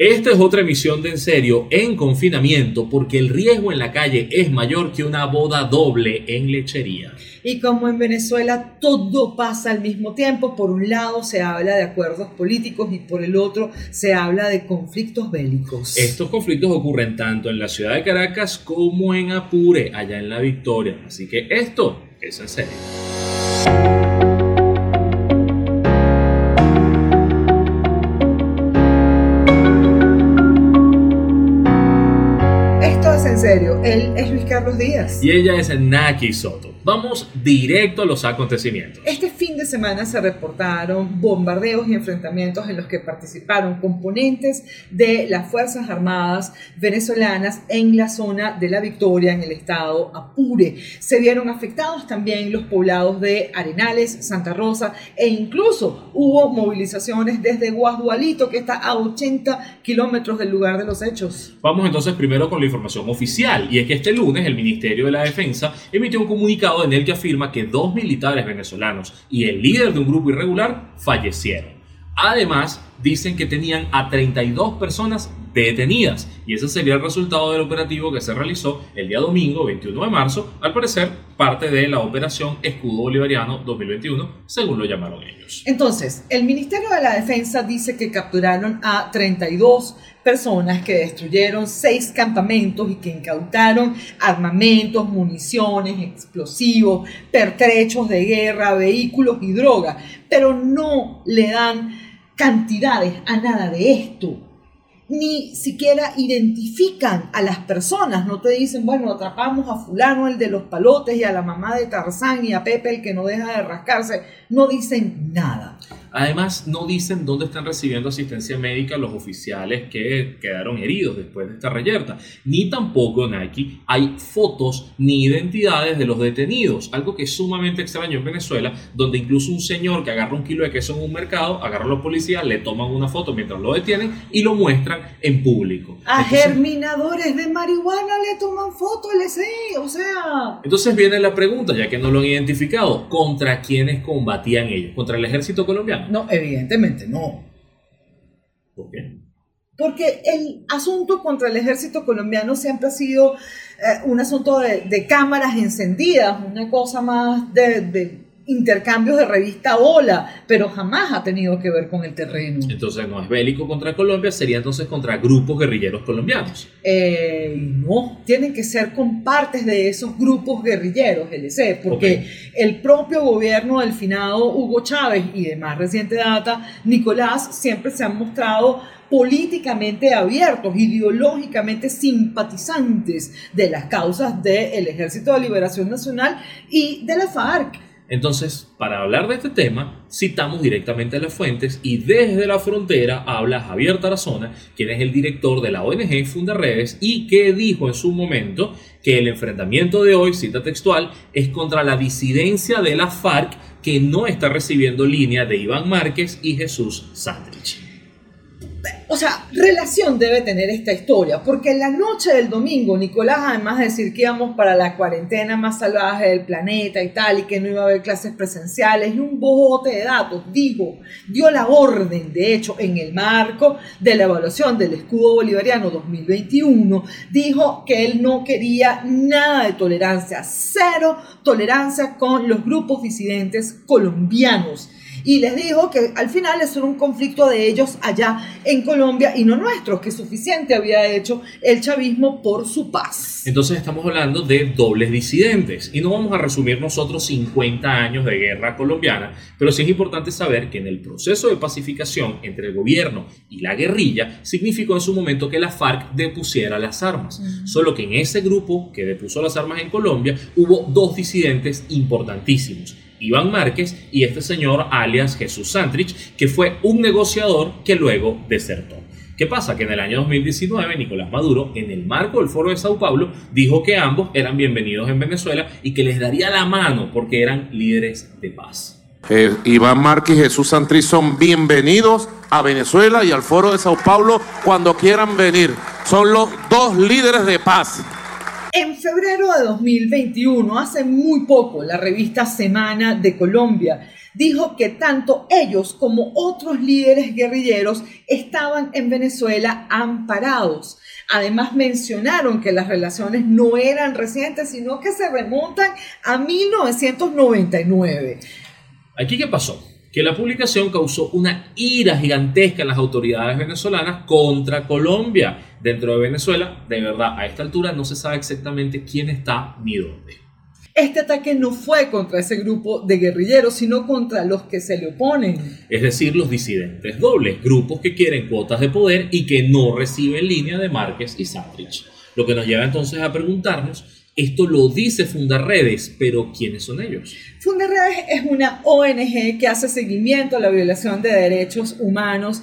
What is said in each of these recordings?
Esta es otra emisión de En Serio en confinamiento porque el riesgo en la calle es mayor que una boda doble en lechería. Y como en Venezuela todo pasa al mismo tiempo, por un lado se habla de acuerdos políticos y por el otro se habla de conflictos bélicos. Estos conflictos ocurren tanto en la ciudad de Caracas como en Apure, allá en la Victoria. Así que esto es en serio. En Carlos Díaz. Y ella es Naki Soto. Vamos directo a los acontecimientos. Este fin de semana se reportaron bombardeos y enfrentamientos en los que participaron componentes de las Fuerzas Armadas venezolanas en la zona de la Victoria, en el estado Apure. Se vieron afectados también los poblados de Arenales, Santa Rosa e incluso hubo movilizaciones desde Guasdualito, que está a 80 kilómetros del lugar de los hechos. Vamos entonces primero con la información oficial, y es que este lunes el Ministerio de la Defensa emitió un comunicado en el que afirma que dos militares venezolanos y el líder de un grupo irregular fallecieron. Además, dicen que tenían a 32 personas detenidas. Y ese sería el resultado del operativo que se realizó el día domingo 21 de marzo, al parecer parte de la operación Escudo Bolivariano 2021, según lo llamaron ellos. Entonces, el Ministerio de la Defensa dice que capturaron a 32 personas que destruyeron seis campamentos y que incautaron armamentos, municiones, explosivos, pertrechos de guerra, vehículos y droga, pero no le dan cantidades a nada de esto ni siquiera identifican a las personas, no te dicen, bueno, atrapamos a fulano el de los palotes y a la mamá de Tarzán y a Pepe el que no deja de rascarse, no dicen nada. Además, no dicen dónde están recibiendo asistencia médica los oficiales que quedaron heridos después de esta reyerta. Ni tampoco, Nike, hay fotos ni identidades de los detenidos. Algo que es sumamente extraño en Venezuela, donde incluso un señor que agarra un kilo de queso en un mercado, agarra a los policías, le toman una foto mientras lo detienen y lo muestran en público. A germinadores de marihuana le toman fotos, le sé, o sea... Entonces viene la pregunta, ya que no lo han identificado, ¿contra quiénes combatían ellos? ¿Contra el ejército colombiano? No, evidentemente no. ¿Por qué? Porque el asunto contra el ejército colombiano siempre ha sido eh, un asunto de, cámaras encendidas, una cosa más de intercambios de revista Hola, pero jamás ha tenido que ver con el terreno. Entonces no es bélico contra Colombia, sería entonces contra grupos guerrilleros colombianos. Eh, no, tienen que ser con partes de esos grupos guerrilleros, LC, porque el propio gobierno del finado Hugo Chávez y de más reciente data, Nicolás, siempre se han mostrado políticamente abiertos, ideológicamente simpatizantes de las causas del Ejército de Liberación Nacional y de la FARC. Entonces, para hablar de este tema, citamos directamente a las fuentes y desde la frontera habla Javier Tarazona, quien es el director de la ONG Fundaredes y que dijo en su momento que el enfrentamiento de hoy, cita textual, es contra la disidencia de la FARC que no está recibiendo línea de Iván Márquez y Jesús Sandrich o sea, relación debe tener esta historia, porque en la noche del domingo, Nicolás, además de decir que íbamos para la cuarentena más salvaje del planeta y tal, y que no iba a haber clases presenciales, y un bojote de datos, dijo, dio la orden, de hecho, en el marco de la evaluación del escudo bolivariano 2021, dijo que él no quería nada de tolerancia, cero tolerancia con los grupos disidentes colombianos y les dijo que al final es un conflicto de ellos allá en Colombia y no nuestro, que suficiente había hecho el chavismo por su paz. Entonces estamos hablando de dobles disidentes. Y no vamos a resumir nosotros 50 años de guerra colombiana, pero sí es importante saber que en el proceso de pacificación entre el gobierno y la guerrilla significó en su momento que la FARC depusiera las armas, solo que en ese grupo que depuso las armas en Colombia hubo dos disidentes importantísimos Iván Márquez y este señor alias Jesús Santrich, que fue un negociador que luego desertó. ¿Qué pasa? Que en el año 2019 Nicolás Maduro, en el marco del foro de Sao Paulo, dijo que ambos eran bienvenidos en Venezuela y que les daría la mano porque eran líderes de paz. Eh, Iván Márquez y Jesús Santrich son bienvenidos a Venezuela y al foro de Sao Paulo cuando quieran venir. Son los dos líderes de paz. En febrero de 2021, hace muy poco, la revista Semana de Colombia dijo que tanto ellos como otros líderes guerrilleros estaban en Venezuela amparados. Además mencionaron que las relaciones no eran recientes, sino que se remontan a 1999. ¿Aquí qué pasó? Que la publicación causó una ira gigantesca en las autoridades venezolanas contra Colombia. Dentro de Venezuela, de verdad, a esta altura no se sabe exactamente quién está ni dónde. Este ataque no fue contra ese grupo de guerrilleros, sino contra los que se le oponen. Es decir, los disidentes dobles, grupos que quieren cuotas de poder y que no reciben línea de Márquez y Santrich. Lo que nos lleva entonces a preguntarnos, esto lo dice Fundarredes, pero ¿quiénes son ellos? Fundarredes es una ONG que hace seguimiento a la violación de derechos humanos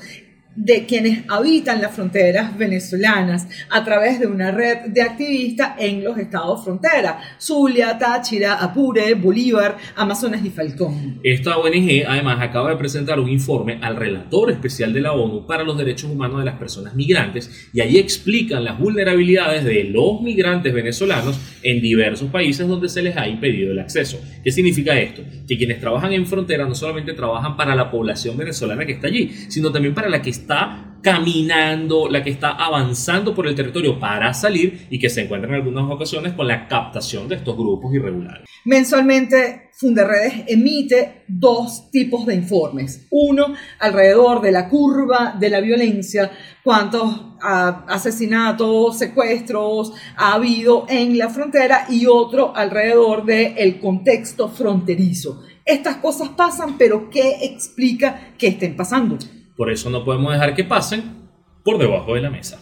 de quienes habitan las fronteras venezolanas a través de una red de activistas en los estados frontera, Zulia, Táchira, Apure, Bolívar, Amazonas y Falcón. Esta ONG además acaba de presentar un informe al relator especial de la ONU para los derechos humanos de las personas migrantes y allí explican las vulnerabilidades de los migrantes venezolanos en diversos países donde se les ha impedido el acceso. ¿Qué significa esto? Que quienes trabajan en frontera no solamente trabajan para la población venezolana que está allí, sino también para la que está está caminando, la que está avanzando por el territorio para salir y que se encuentra en algunas ocasiones con la captación de estos grupos irregulares. Mensualmente, Funderredes emite dos tipos de informes. Uno, alrededor de la curva de la violencia, cuántos ah, asesinatos, secuestros ha habido en la frontera y otro alrededor del el contexto fronterizo. Estas cosas pasan, pero ¿qué explica que estén pasando? Por eso no podemos dejar que pasen por debajo de la mesa.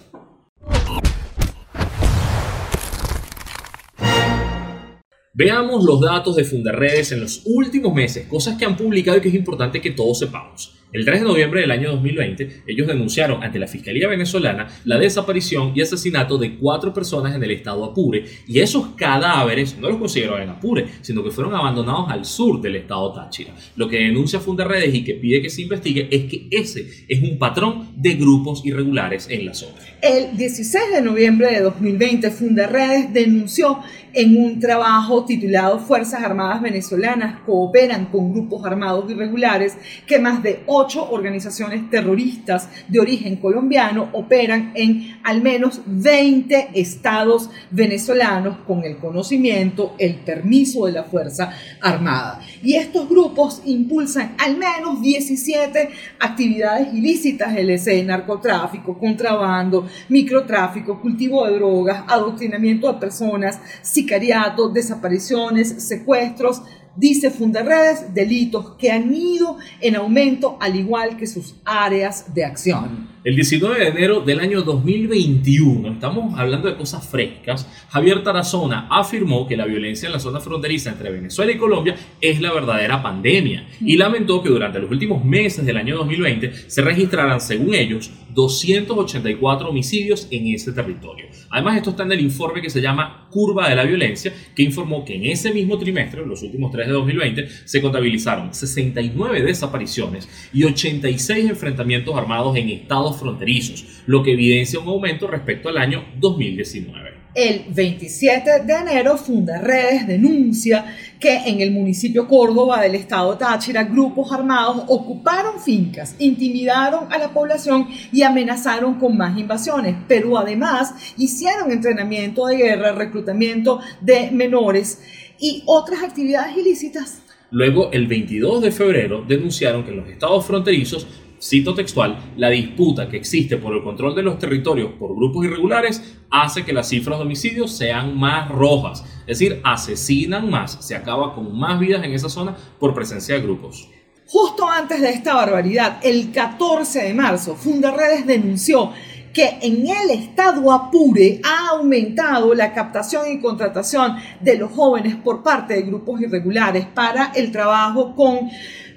Veamos los datos de Fundarredes en los últimos meses, cosas que han publicado y que es importante que todos sepamos. El 3 de noviembre del año 2020, ellos denunciaron ante la Fiscalía venezolana la desaparición y asesinato de cuatro personas en el estado Apure y esos cadáveres no los consiguieron en Apure, sino que fueron abandonados al sur del estado Táchira. Lo que denuncia Fundarredes y que pide que se investigue es que ese es un patrón de grupos irregulares en la zona. El 16 de noviembre de 2020, Fundarredes denunció en un trabajo titulado Fuerzas Armadas Venezolanas cooperan con grupos armados irregulares que más de ocho organizaciones terroristas de origen colombiano operan en al menos 20 estados venezolanos con el conocimiento, el permiso de la Fuerza Armada. Y estos grupos impulsan al menos 17 actividades ilícitas LC, narcotráfico, contrabando, microtráfico, cultivo de drogas, adoctrinamiento de personas, sicariato, desapariciones, secuestros, dice Fundarredes, delitos que han ido en aumento al igual que sus áreas de acción. El 19 de enero del año 2021, estamos hablando de cosas frescas, Javier Tarazona afirmó que la violencia en la zona fronteriza entre Venezuela y Colombia es la verdadera pandemia y lamentó que durante los últimos meses del año 2020 se registraran, según ellos, 284 homicidios en ese territorio. Además, esto está en el informe que se llama Curva de la Violencia, que informó que en ese mismo trimestre, los últimos tres de 2020, se contabilizaron 69 desapariciones y 86 enfrentamientos armados en estados fronterizos, lo que evidencia un aumento respecto al año 2019. El 27 de enero, Fundarredes denuncia que en el municipio Córdoba del estado Táchira, grupos armados ocuparon fincas, intimidaron a la población y amenazaron con más invasiones, pero además hicieron entrenamiento de guerra, reclutamiento de menores y otras actividades ilícitas. Luego, el 22 de febrero, denunciaron que en los estados fronterizos cito textual, la disputa que existe por el control de los territorios por grupos irregulares hace que las cifras de homicidios sean más rojas, es decir, asesinan más, se acaba con más vidas en esa zona por presencia de grupos. Justo antes de esta barbaridad, el 14 de marzo, Fundarredes denunció que en el estado Apure ha aumentado la captación y contratación de los jóvenes por parte de grupos irregulares para el trabajo con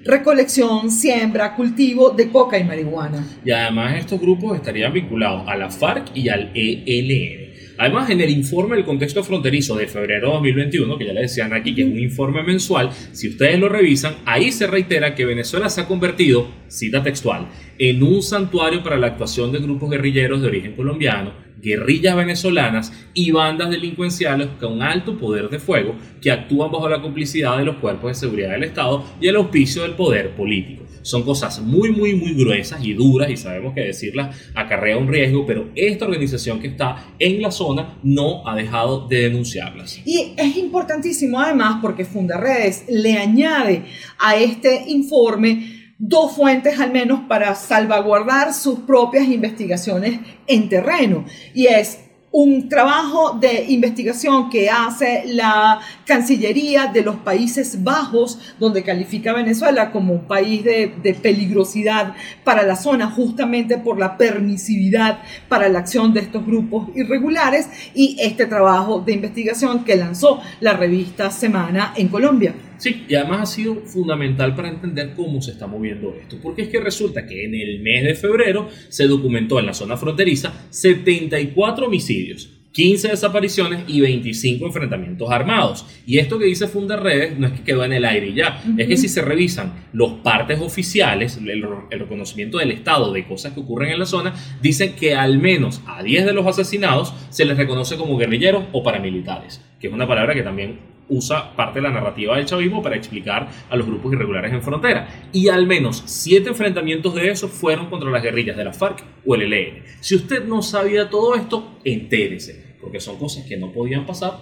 recolección, siembra, cultivo de coca y marihuana. Y además estos grupos estarían vinculados a la FARC y al ELN. Además, en el informe del contexto fronterizo de febrero de 2021, que ya le decían aquí que es un informe mensual, si ustedes lo revisan, ahí se reitera que Venezuela se ha convertido, cita textual, en un santuario para la actuación de grupos guerrilleros de origen colombiano guerrillas venezolanas y bandas delincuenciales con alto poder de fuego que actúan bajo la complicidad de los cuerpos de seguridad del Estado y el auspicio del poder político. Son cosas muy, muy, muy gruesas y duras y sabemos que decirlas acarrea un riesgo, pero esta organización que está en la zona no ha dejado de denunciarlas. Y es importantísimo además porque Fundaredes le añade a este informe dos fuentes al menos para salvaguardar sus propias investigaciones en terreno. Y es un trabajo de investigación que hace la Cancillería de los Países Bajos, donde califica a Venezuela como un país de, de, peligrosidad para la zona, justamente por la permisividad para la acción de estos grupos irregulares, y este trabajo de investigación que lanzó la revista Semana en Colombia. Sí, y además ha sido fundamental para entender cómo se está moviendo esto, porque es que resulta que en el mes de febrero se documentó en la zona fronteriza 74 homicidios, 15 desapariciones y 25 enfrentamientos armados. Y esto que dice Fundaredes no es que quedó en el aire ya, es que si se revisan los partes oficiales, el, el, reconocimiento del Estado de cosas que ocurren en la zona, dicen que al menos a 10 de los asesinados se les reconoce como guerrilleros o paramilitares, que es una palabra que también usa parte de la narrativa del chavismo para explicar a los grupos irregulares en frontera. Y al menos siete enfrentamientos de esos fueron contra las guerrillas de la FARC o el ELN. Si usted no sabía todo esto, entérese, porque son cosas que no podían pasar.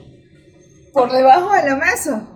Por debajo de la mesa.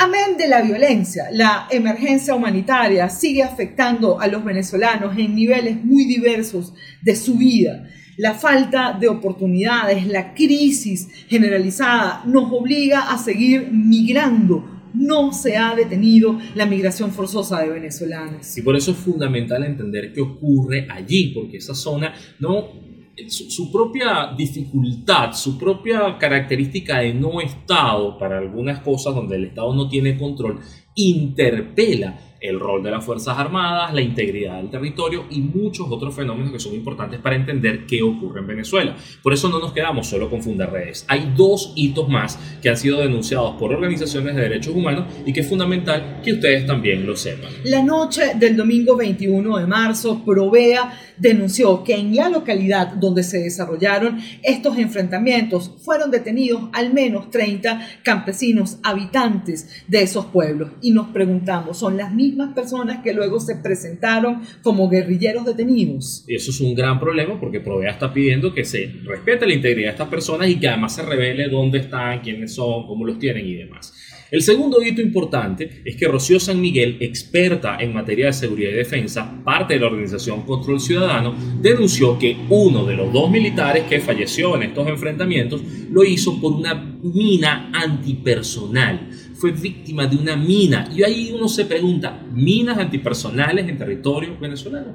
Amén de la violencia, la emergencia humanitaria sigue afectando a los venezolanos en niveles muy diversos de su vida. La falta de oportunidades, la crisis generalizada nos obliga a seguir migrando. No se ha detenido la migración forzosa de venezolanos. Y por eso es fundamental entender qué ocurre allí, porque esa zona no su, su, propia dificultad, su propia característica de no Estado para algunas cosas donde el Estado no tiene control, interpela el rol de las Fuerzas Armadas, la integridad del territorio y muchos otros fenómenos que son importantes para entender qué ocurre en Venezuela. Por eso no nos quedamos solo con redes. Hay dos hitos más que han sido denunciados por organizaciones de derechos humanos y que es fundamental que ustedes también lo sepan. La noche del domingo 21 de marzo, Provea denunció que en la localidad donde se desarrollaron estos enfrentamientos fueron detenidos al menos 30 campesinos habitantes de esos pueblos. Y nos preguntamos, ¿son las mismas mismas personas que luego se presentaron como guerrilleros detenidos. Eso es un gran problema porque Provea está pidiendo que se respete la integridad de estas personas y que además se revele dónde están, quiénes son, cómo los tienen y demás. El segundo hito importante es que Rocío San Miguel, experta en materia de seguridad y defensa, parte de la organización Control Ciudadano, denunció que uno de los dos militares que falleció en estos enfrentamientos lo hizo por una mina antipersonal. Fue víctima de una mina. Y ahí uno se pregunta, ¿minas antipersonales en territorio venezolano?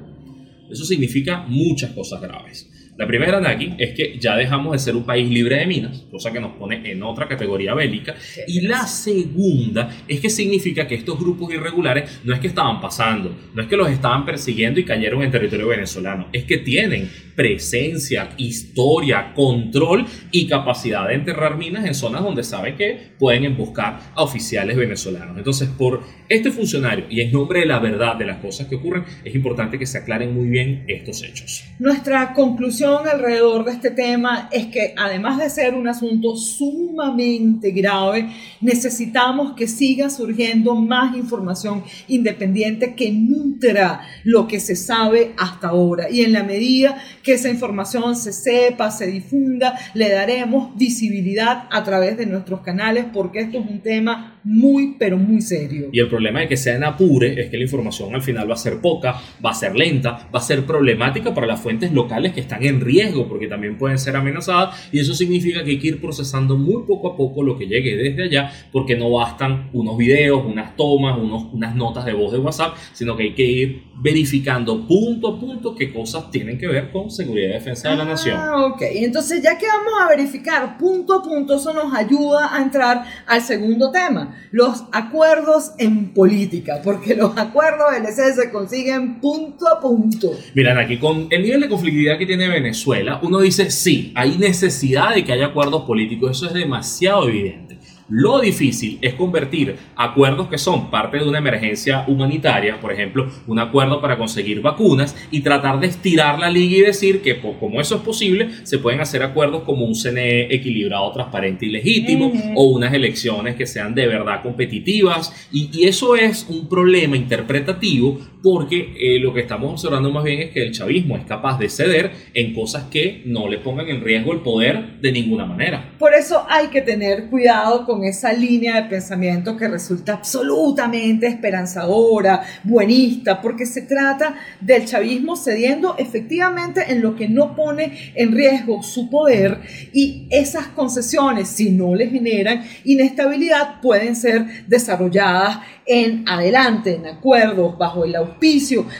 Eso significa muchas cosas graves. La primera, Naki, es que ya dejamos de ser un país libre de minas, cosa que nos pone en otra categoría bélica. Y la segunda es que significa que estos grupos irregulares no es que estaban pasando, no es que los estaban persiguiendo y cayeron en territorio venezolano, es que tienen presencia, historia, control y capacidad de enterrar minas en zonas donde saben que pueden emboscar a oficiales venezolanos. Entonces, por este funcionario y en nombre de la verdad de las cosas que ocurren, es importante que se aclaren muy bien estos hechos. Nuestra conclusión alrededor de este tema es que además de ser un asunto sumamente grave, necesitamos que siga surgiendo más información independiente que nutra lo que se sabe hasta ahora. Y en la medida que esa información se sepa, se difunda, le daremos visibilidad a través de nuestros canales porque esto es un tema muy, pero muy serio. Y el problema de que sea en apure es que la información al final va a ser poca, va a ser lenta, va a ser problemática para las fuentes locales que están en riesgo porque también pueden ser amenazadas y eso significa que hay que ir procesando muy poco a poco lo que llegue desde allá porque no bastan unos videos, unas tomas, unos, unas notas de voz de WhatsApp, sino que hay que ir verificando punto a punto qué cosas tienen que ver con seguridad y defensa de la nación. Ah, ok. Entonces, ya que vamos a verificar punto a punto, eso nos ayuda a entrar al segundo tema. Los acuerdos en política, porque los acuerdos LC se consiguen punto a punto. Miren, aquí con el nivel de conflictividad que tiene Venezuela, uno dice, sí, hay necesidad de que haya acuerdos políticos, eso es demasiado evidente. Lo difícil es convertir acuerdos que son parte de una emergencia humanitaria, por ejemplo, un acuerdo para conseguir vacunas, y tratar de estirar la liga y decir que como eso es posible, se pueden hacer acuerdos como un CNE equilibrado, transparente y legítimo, o unas elecciones que sean de verdad competitivas. Y, y eso es un problema interpretativo porque eh, lo que estamos observando más bien es que el chavismo es capaz de ceder en cosas que no le pongan en riesgo el poder de ninguna manera. Por eso hay que tener cuidado con esa línea de pensamiento que resulta absolutamente esperanzadora, buenista, porque se trata del chavismo cediendo efectivamente en lo que no pone en riesgo su poder y esas concesiones, si no le generan inestabilidad, pueden ser desarrolladas en adelante, en acuerdos, bajo el auspicio,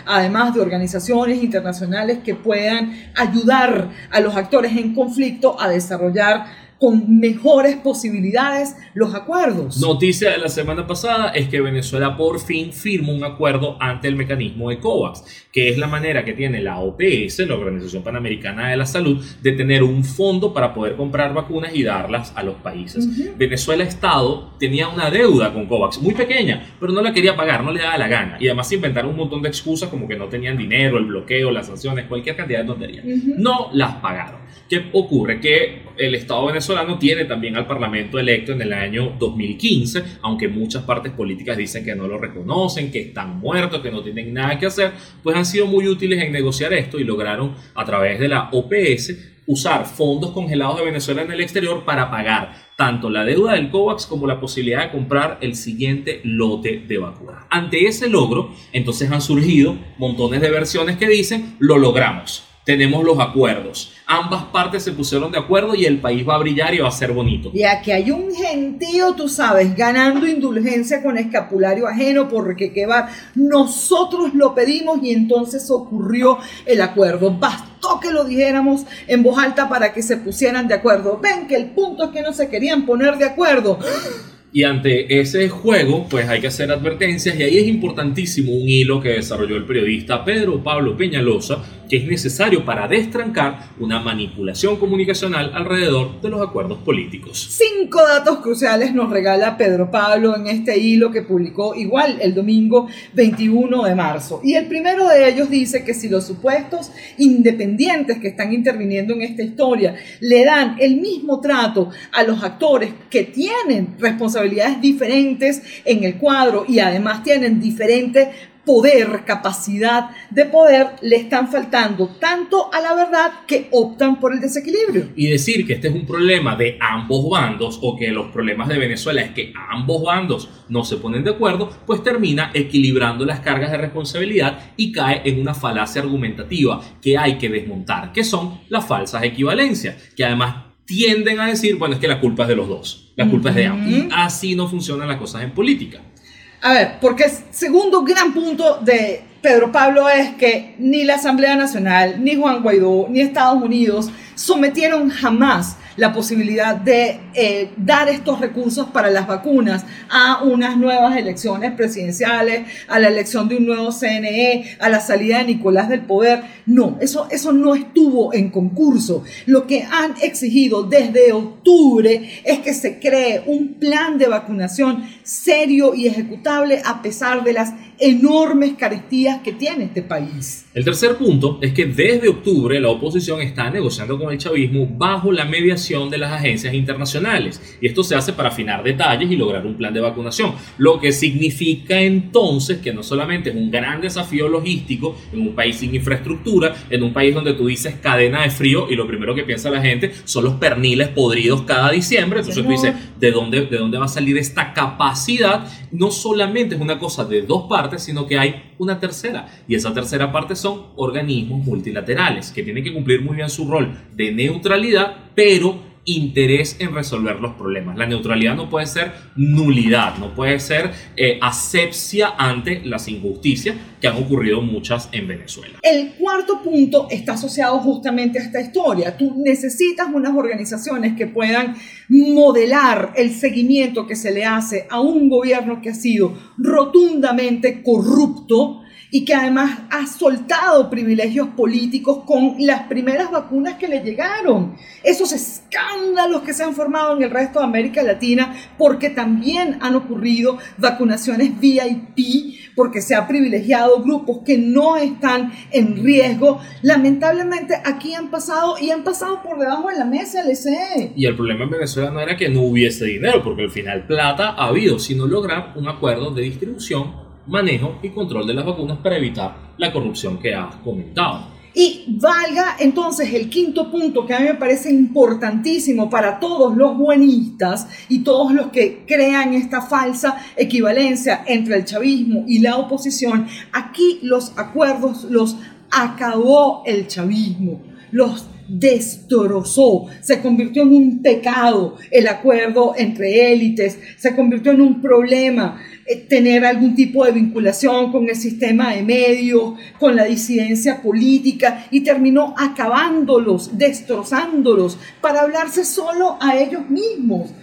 además de organizaciones internacionales que puedan ayudar a los actores en conflicto a desarrollar con mejores posibilidades los acuerdos. Noticia de la semana pasada es que Venezuela por fin firma un acuerdo ante el mecanismo de COVAX, que es la manera que tiene la OPS, la Organización Panamericana de la Salud, de tener un fondo para poder comprar vacunas y darlas a los países. Venezuela Estado tenía una deuda con COVAX muy pequeña, pero no la quería pagar, no le daba la gana. Y además inventaron un montón de excusas como que no tenían dinero, el bloqueo, las sanciones, cualquier cantidad de tonterías. No las pagaron. ¿Qué ocurre? Que el Estado venezolano tiene también al Parlamento electo en el año 2015, aunque muchas partes políticas dicen que no lo reconocen, que están muertos, que no tienen nada que hacer, pues han sido muy útiles en negociar esto y lograron a través de la OPS usar fondos congelados de Venezuela en el exterior para pagar tanto la deuda del COVAX como la posibilidad de comprar el siguiente lote de vacunas. Ante ese logro, entonces han surgido montones de versiones que dicen, lo logramos tenemos los acuerdos. Ambas partes se pusieron de acuerdo y el país va a brillar y va a ser bonito. Y aquí hay un gentío, tú sabes, ganando indulgencia con escapulario ajeno porque que va. Nosotros lo pedimos y entonces ocurrió el acuerdo. Bastó que lo dijéramos en voz alta para que se pusieran de acuerdo. Ven que el punto es que no se querían poner de acuerdo. Y ante ese juego, pues hay que hacer advertencias y ahí es importantísimo un hilo que desarrolló el periodista Pedro Pablo Peñalosa, que es necesario para destrancar una manipulación comunicacional alrededor de los acuerdos políticos. Cinco datos cruciales nos regala Pedro Pablo en este hilo que publicó igual el domingo 21 de marzo. Y el primero de ellos dice que si los supuestos independientes que están interviniendo en esta historia le dan el mismo trato a los actores que tienen responsabilidades diferentes en el cuadro y además tienen diferentes poder, capacidad de poder, le están faltando tanto a la verdad que optan por el desequilibrio. Y decir que este es un problema de ambos bandos o que los problemas de Venezuela es que ambos bandos no se ponen de acuerdo, pues termina equilibrando las cargas de responsabilidad y cae en una falacia argumentativa que hay que desmontar, que son las falsas equivalencias, que además tienden a decir, bueno, es que la culpa es de los dos, la culpa es de ambos. Y así no funcionan las cosas en política. A ver, porque el segundo gran punto de Pedro Pablo es que ni la Asamblea Nacional, ni Juan Guaidó, ni Estados Unidos sometieron jamás la posibilidad de eh, dar estos recursos para las vacunas a unas nuevas elecciones presidenciales, a la elección de un nuevo CNE, a la salida de Nicolás del poder. No, eso, eso no estuvo en concurso. Lo que han exigido desde octubre es que se cree un plan de vacunación serio y ejecutable a pesar de las enormes carestías que tiene este país. El tercer punto es que desde octubre la oposición está negociando con el chavismo bajo la mediación de las agencias internacionales. Y esto se hace para afinar detalles y lograr un plan de vacunación, lo que significa entonces que no solamente es un gran desafío logístico en un país sin infraestructura, en un país donde tú dices cadena de frío y lo primero que piensa la gente son los perniles podridos cada diciembre, entonces tú dices, ¿de dónde, ¿de dónde va a salir esta capacidad? No solamente es una cosa de dos partes, sino que hay una tercera. Y esa tercera parte son organismos multilaterales, que tienen que cumplir muy bien su rol de neutralidad, pero interés en resolver los problemas. La neutralidad no puede ser nulidad, no puede ser eh, asepsia ante las injusticias que han ocurrido muchas en Venezuela. El cuarto punto está asociado justamente a esta historia. Tú necesitas unas organizaciones que puedan modelar el seguimiento que se le hace a un gobierno que ha sido rotundamente corrupto y que además ha soltado privilegios políticos con las primeras vacunas que le llegaron. Esos escándalos que se han formado en el resto de América Latina porque también han ocurrido vacunaciones VIP, porque se ha privilegiado grupos que no están en riesgo. Lamentablemente aquí han pasado y han pasado por debajo de la mesa LCE. Y el problema en Venezuela no era que no hubiese dinero, porque al final plata ha habido, sino lograr un acuerdo de distribución manejo y control de las vacunas para evitar la corrupción que has comentado. Y valga entonces el quinto punto que a mí me parece importantísimo para todos los buenistas y todos los que crean esta falsa equivalencia entre el chavismo y la oposición. Aquí los acuerdos los acabó el chavismo, los destrozó, se convirtió en un pecado el acuerdo entre élites, se convirtió en un problema eh, tener algún tipo de vinculación con el sistema de medios, con la disidencia política y terminó acabándolos, destrozándolos para hablarse solo a ellos mismos.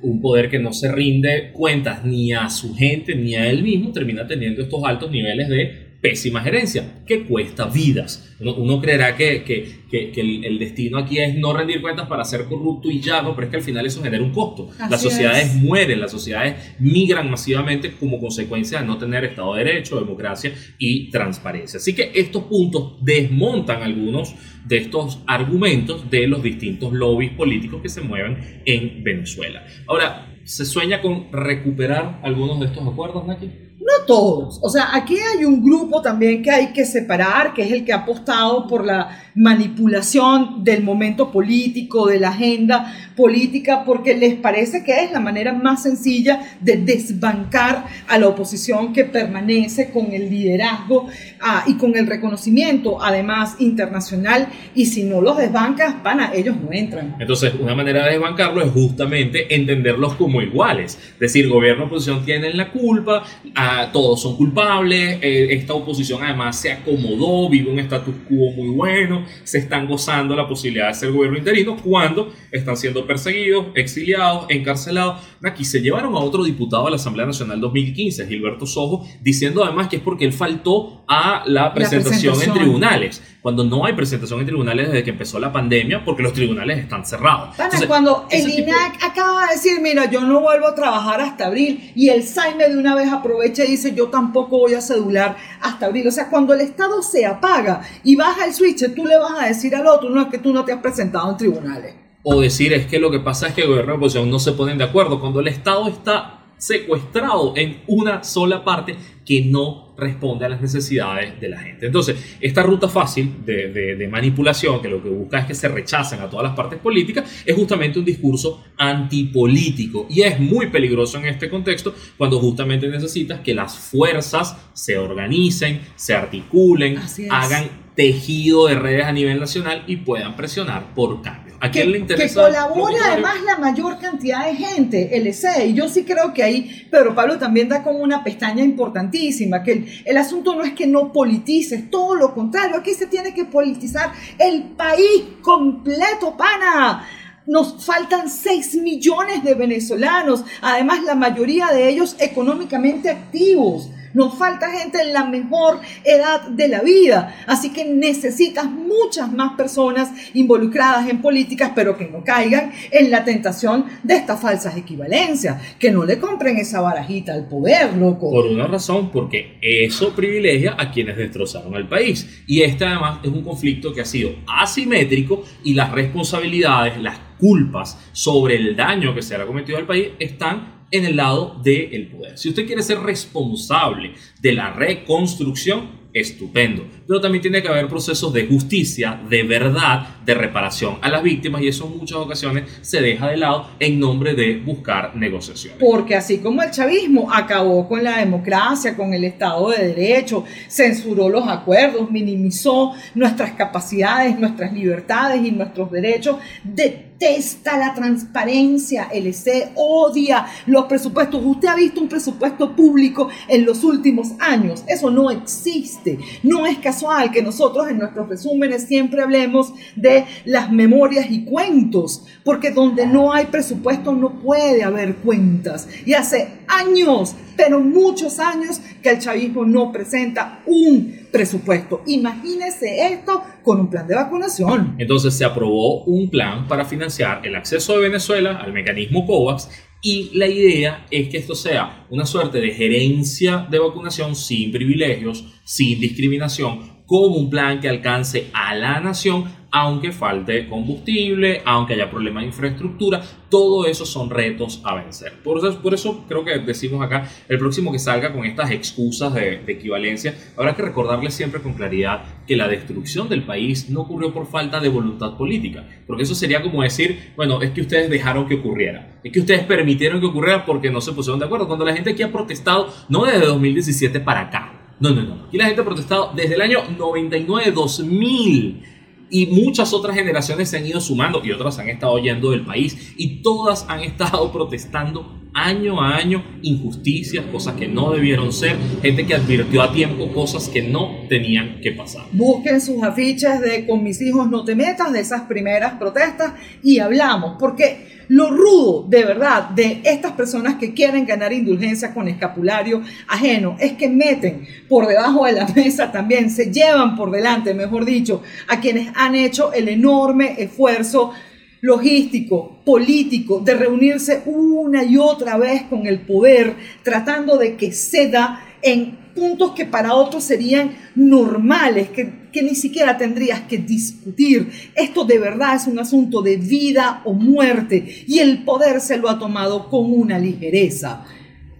Un poder que no se rinde cuentas ni a su gente ni a él mismo, termina teniendo estos altos niveles de pésima gerencia, que cuesta vidas. Uno, creerá que, que, que, el, destino aquí es no rendir cuentas para ser corrupto y ya, no, pero es que al final eso genera un costo. las sociedades mueren, las sociedades migran masivamente como consecuencia de no tener Estado de Derecho, democracia y transparencia. Así que estos puntos desmontan algunos de estos argumentos de los distintos lobbies políticos que se mueven en Venezuela. Ahora, ¿se sueña con recuperar algunos de estos acuerdos, Naki? No todos. O sea, aquí hay un grupo también que hay que separar, que es el que ha apostado por la manipulación del momento político, de la agenda política, porque les parece que es la manera más sencilla de desbancar a la oposición que permanece con el liderazgo ah, y con el reconocimiento, además internacional. Y si no los desbancas, pana, ellos no entran. Entonces, una manera de desbancarlo es justamente entenderlos como iguales. Es decir, gobierno y oposición tienen la culpa, ah, todos son culpables, eh, esta oposición además se acomodó, vive un status quo muy bueno se están gozando la posibilidad de ser gobierno interino cuando están siendo perseguidos, exiliados, encarcelados. Aquí se llevaron a otro diputado de la Asamblea Nacional 2015, Gilberto Sojo, diciendo además que es porque él faltó a la presentación, en tribunales, cuando no hay presentación en tribunales desde que empezó la pandemia porque los tribunales están cerrados. cuando el INAC acaba de decir, mira, yo no vuelvo a trabajar hasta abril y el Saime de una vez aprovecha y dice, yo tampoco voy a cedular hasta abril. O sea, cuando el Estado se apaga y baja el switch, tú le vas a decir al otro, no es que tú no te has presentado en tribunales. O decir es que lo que pasa es que el gobierno y la oposición no se ponen de acuerdo. Cuando el Estado está secuestrado en una sola parte que no responde a las necesidades de la gente. Entonces, esta ruta fácil de, manipulación, que lo que busca es que se rechacen a todas las partes políticas, es justamente un discurso antipolítico. Y es muy peligroso en este contexto cuando justamente necesitas que las fuerzas se organicen, se articulen, hagan tejido de redes a nivel nacional y puedan presionar por cambio. ¿A quién le interesa? Que colabore además la mayor cantidad de gente, el ESE. Y yo sí creo que ahí Pedro Pablo también da como una pestaña importantísima, que el, el asunto no es que no politices, todo lo contrario, aquí se tiene que politizar el país completo, pana. Nos faltan 6 millones de venezolanos, además la mayoría de ellos económicamente activos. Nos falta gente en la mejor edad de la vida. Así que necesitas muchas más personas involucradas en políticas, pero que no caigan en la tentación de estas falsas equivalencias. Que no le compren esa barajita al poder, loco. Por una razón, porque eso privilegia a quienes destrozaron al país. Y este además es un conflicto que ha sido asimétrico y las responsabilidades, las culpas sobre el daño que se ha cometido al país están en el lado del poder. Si usted quiere ser responsable de la reconstrucción, estupendo. Pero también tiene que haber procesos de justicia, de verdad, de reparación a las víctimas y eso en muchas ocasiones se deja de lado en nombre de buscar negociaciones. Porque así como el chavismo acabó con la democracia, con el Estado de Derecho, censuró los acuerdos, minimizó nuestras capacidades, nuestras libertades y nuestros derechos, detesta la transparencia, el EC odia los presupuestos. Usted ha visto un presupuesto público en los últimos años. Eso no existe. No es casual que nosotros en nuestros resúmenes siempre hablemos de las memorias y cuentos, porque donde no hay presupuesto no puede haber cuentas. Y hace años, pero muchos años, que el chavismo no presenta un presupuesto. Imagínese esto con un plan de vacunación. Entonces se aprobó un plan para financiar el acceso de Venezuela al mecanismo COVAX y la idea es que esto sea una suerte de gerencia de vacunación sin privilegios, sin discriminación, con un plan que alcance a la nación aunque falte combustible, aunque haya problemas de infraestructura, todo eso son retos a vencer. Por eso, por eso creo que decimos acá, el próximo que salga con estas excusas de, equivalencia, habrá que recordarle siempre con claridad que la destrucción del país no ocurrió por falta de voluntad política, porque eso sería como decir, bueno, es que ustedes dejaron que ocurriera, es que ustedes permitieron que ocurriera porque no se pusieron de acuerdo, cuando la gente aquí ha protestado, no desde 2017 para acá, no, no, no, aquí la gente ha protestado desde el año 99-2000 y muchas otras generaciones se han ido sumando y otras han estado yendo del país. Y todas han estado protestando año a año injusticias, cosas que no debieron ser, gente que advirtió a tiempo cosas que no tenían que pasar. Busquen sus afiches de con mis hijos no te metas de esas primeras protestas y hablamos, porque lo rudo de verdad de estas personas que quieren ganar indulgencia con escapulario ajeno es que meten por debajo de la mesa también, se llevan por delante, mejor dicho, a quienes han hecho el enorme esfuerzo logístico, político, de reunirse una y otra vez con el poder, tratando de que ceda en puntos que para otros serían normales, que, que, ni siquiera tendrías que discutir. Esto de verdad es un asunto de vida o muerte y el poder se lo ha tomado con una ligereza.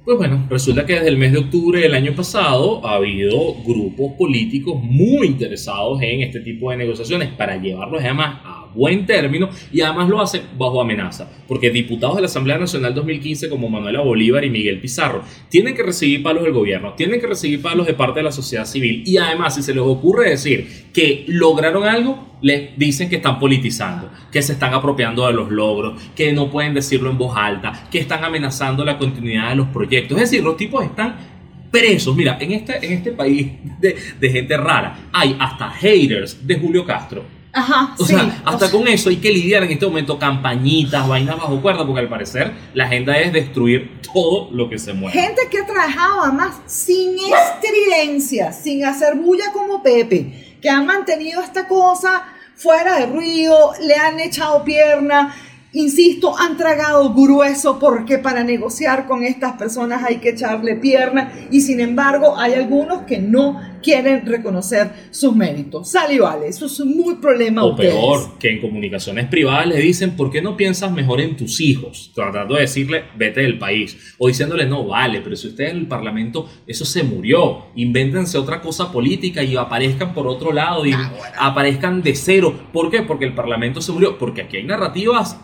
Pues bueno, resulta que desde el mes de octubre del año pasado ha habido grupos políticos muy interesados en este tipo de negociaciones para llevarlos además a buen término y además lo hace bajo amenaza, porque diputados de la Asamblea Nacional 2015 como Manuela Bolívar y Miguel Pizarro tienen que recibir palos del gobierno, tienen que recibir palos de parte de la sociedad civil y además si se les ocurre decir que lograron algo, les dicen que están politizando, que se están apropiando de los logros, que no pueden decirlo en voz alta, que están amenazando la continuidad de los proyectos. Es decir, los tipos están presos. Mira, en este, en este país de, de gente rara hay hasta haters de Julio Castro Ajá, o sea, hasta con eso hay que lidiar en este momento campañitas, vainas bajo cuerda, porque al parecer la agenda es destruir todo lo que se mueve. Gente que ha trabajado además sin estridencia, sin hacer bulla como Pepe, que han mantenido esta cosa fuera de ruido, le han echado pierna, Insisto, han tragado grueso porque para negociar con estas personas hay que echarle pierna y sin embargo hay algunos que no quieren reconocer sus méritos. Sal y vale, eso es un muy problema. O peor, que en comunicaciones privadas le dicen, ¿por qué no piensas mejor en tus hijos? Tratando de decirle, vete del país. O diciéndole, no, vale, pero si ustedes en el Parlamento, eso se murió. Invéntense otra cosa política y aparezcan por otro lado y ah, aparezcan de cero. ¿Por qué? Porque el Parlamento se murió. Porque aquí hay narrativas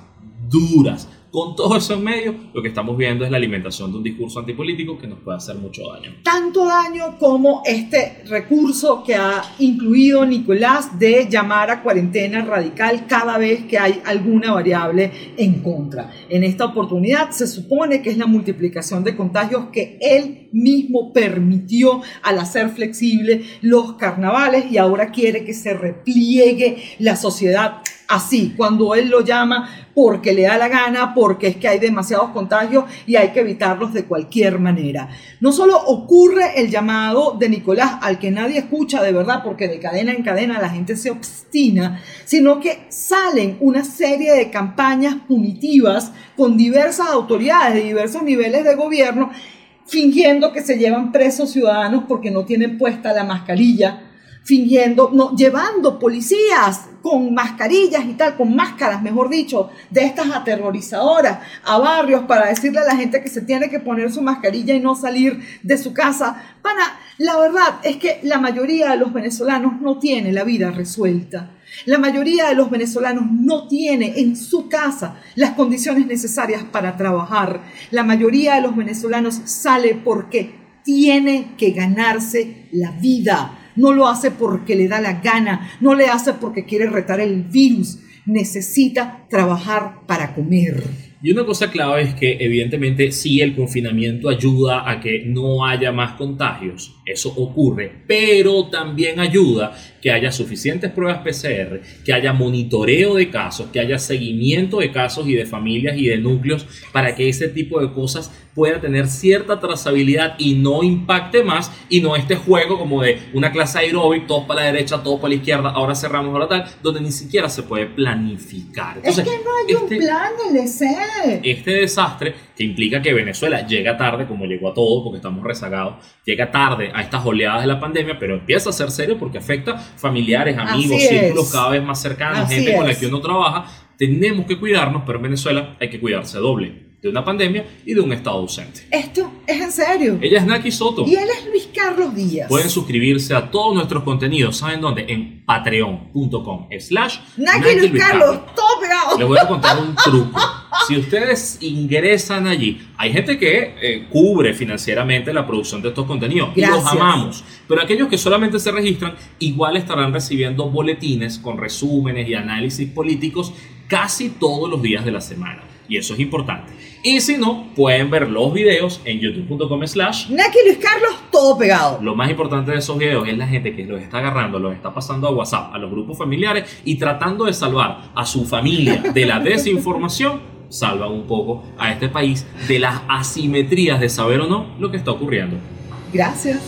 duras. Con todo eso en medio, lo que estamos viendo es la alimentación de un discurso antipolítico que nos puede hacer mucho daño. Tanto daño como este recurso que ha incluido Nicolás de llamar a cuarentena radical cada vez que hay alguna variable en contra. En esta oportunidad se supone que es la multiplicación de contagios que él mismo permitió al hacer flexible los carnavales y ahora quiere que se repliegue la sociedad así, cuando él lo llama porque le da la gana, porque es que hay demasiados contagios y hay que evitarlos de cualquier manera. No solo ocurre el llamado de Nicolás al que nadie escucha de verdad porque de cadena en cadena la gente se obstina, sino que salen una serie de campañas punitivas con diversas autoridades de diversos niveles de gobierno fingiendo que se llevan presos ciudadanos porque no tienen puesta la mascarilla fingiendo, no, llevando policías con mascarillas y tal, con máscaras, mejor dicho, de estas aterrorizadoras a barrios para decirle a la gente que se tiene que poner su mascarilla y no salir de su casa. Para, la verdad es que la mayoría de los venezolanos no tiene la vida resuelta. La mayoría de los venezolanos no tiene en su casa las condiciones necesarias para trabajar. La mayoría de los venezolanos sale porque tiene que ganarse la vida. No lo hace porque le da la gana, no le hace porque quiere retar el virus. Necesita trabajar para comer. Y una cosa clave es que evidentemente sí el confinamiento ayuda a que no haya más contagios, eso ocurre, pero también ayuda que haya suficientes pruebas PCR, que haya monitoreo de casos, que haya seguimiento de casos y de familias y de núcleos para que ese tipo de cosas pueda tener cierta trazabilidad y no impacte más y no este juego como de una clase aeróbic, todos para la derecha, todos para la izquierda, ahora cerramos ahora tal, donde ni siquiera se puede planificar. es que no hay un este plan, LC. Este desastre que implica que Venezuela llega tarde, como llegó a todo, porque estamos rezagados, llega tarde a estas oleadas de la pandemia, pero empieza a ser serio porque afecta familiares, amigos, Así círculos es. cada vez más cercanos, Así gente con la que uno trabaja. Tenemos que cuidarnos, pero en Venezuela hay que cuidarse doble de una pandemia y de un estado ausente. Esto es en serio. Ella es Naki Soto. Y él es Luis Carlos Díaz. Pueden suscribirse a todos nuestros contenidos. ¿Saben dónde? En patreon.com slash Naki Naki Luis Luis Carlos, todo pegado. les voy a contar un truco. Si ustedes ingresan allí, hay gente que eh, cubre financieramente la producción de estos contenidos y los amamos. Pero aquellos que solamente se registran, igual estarán recibiendo boletines con resúmenes y análisis políticos casi todos los días de la semana. Y eso es importante. Y si no, pueden ver los videos en youtube.com slash Naki Luis Carlos, todo pegado. lo más importante de esos videos es la gente que los está agarrando, los está pasando a WhatsApp, a los grupos familiares y tratando de salvar a su familia de la desinformación, salvan un poco a este país de las asimetrías de saber o no lo que está ocurriendo. Gracias.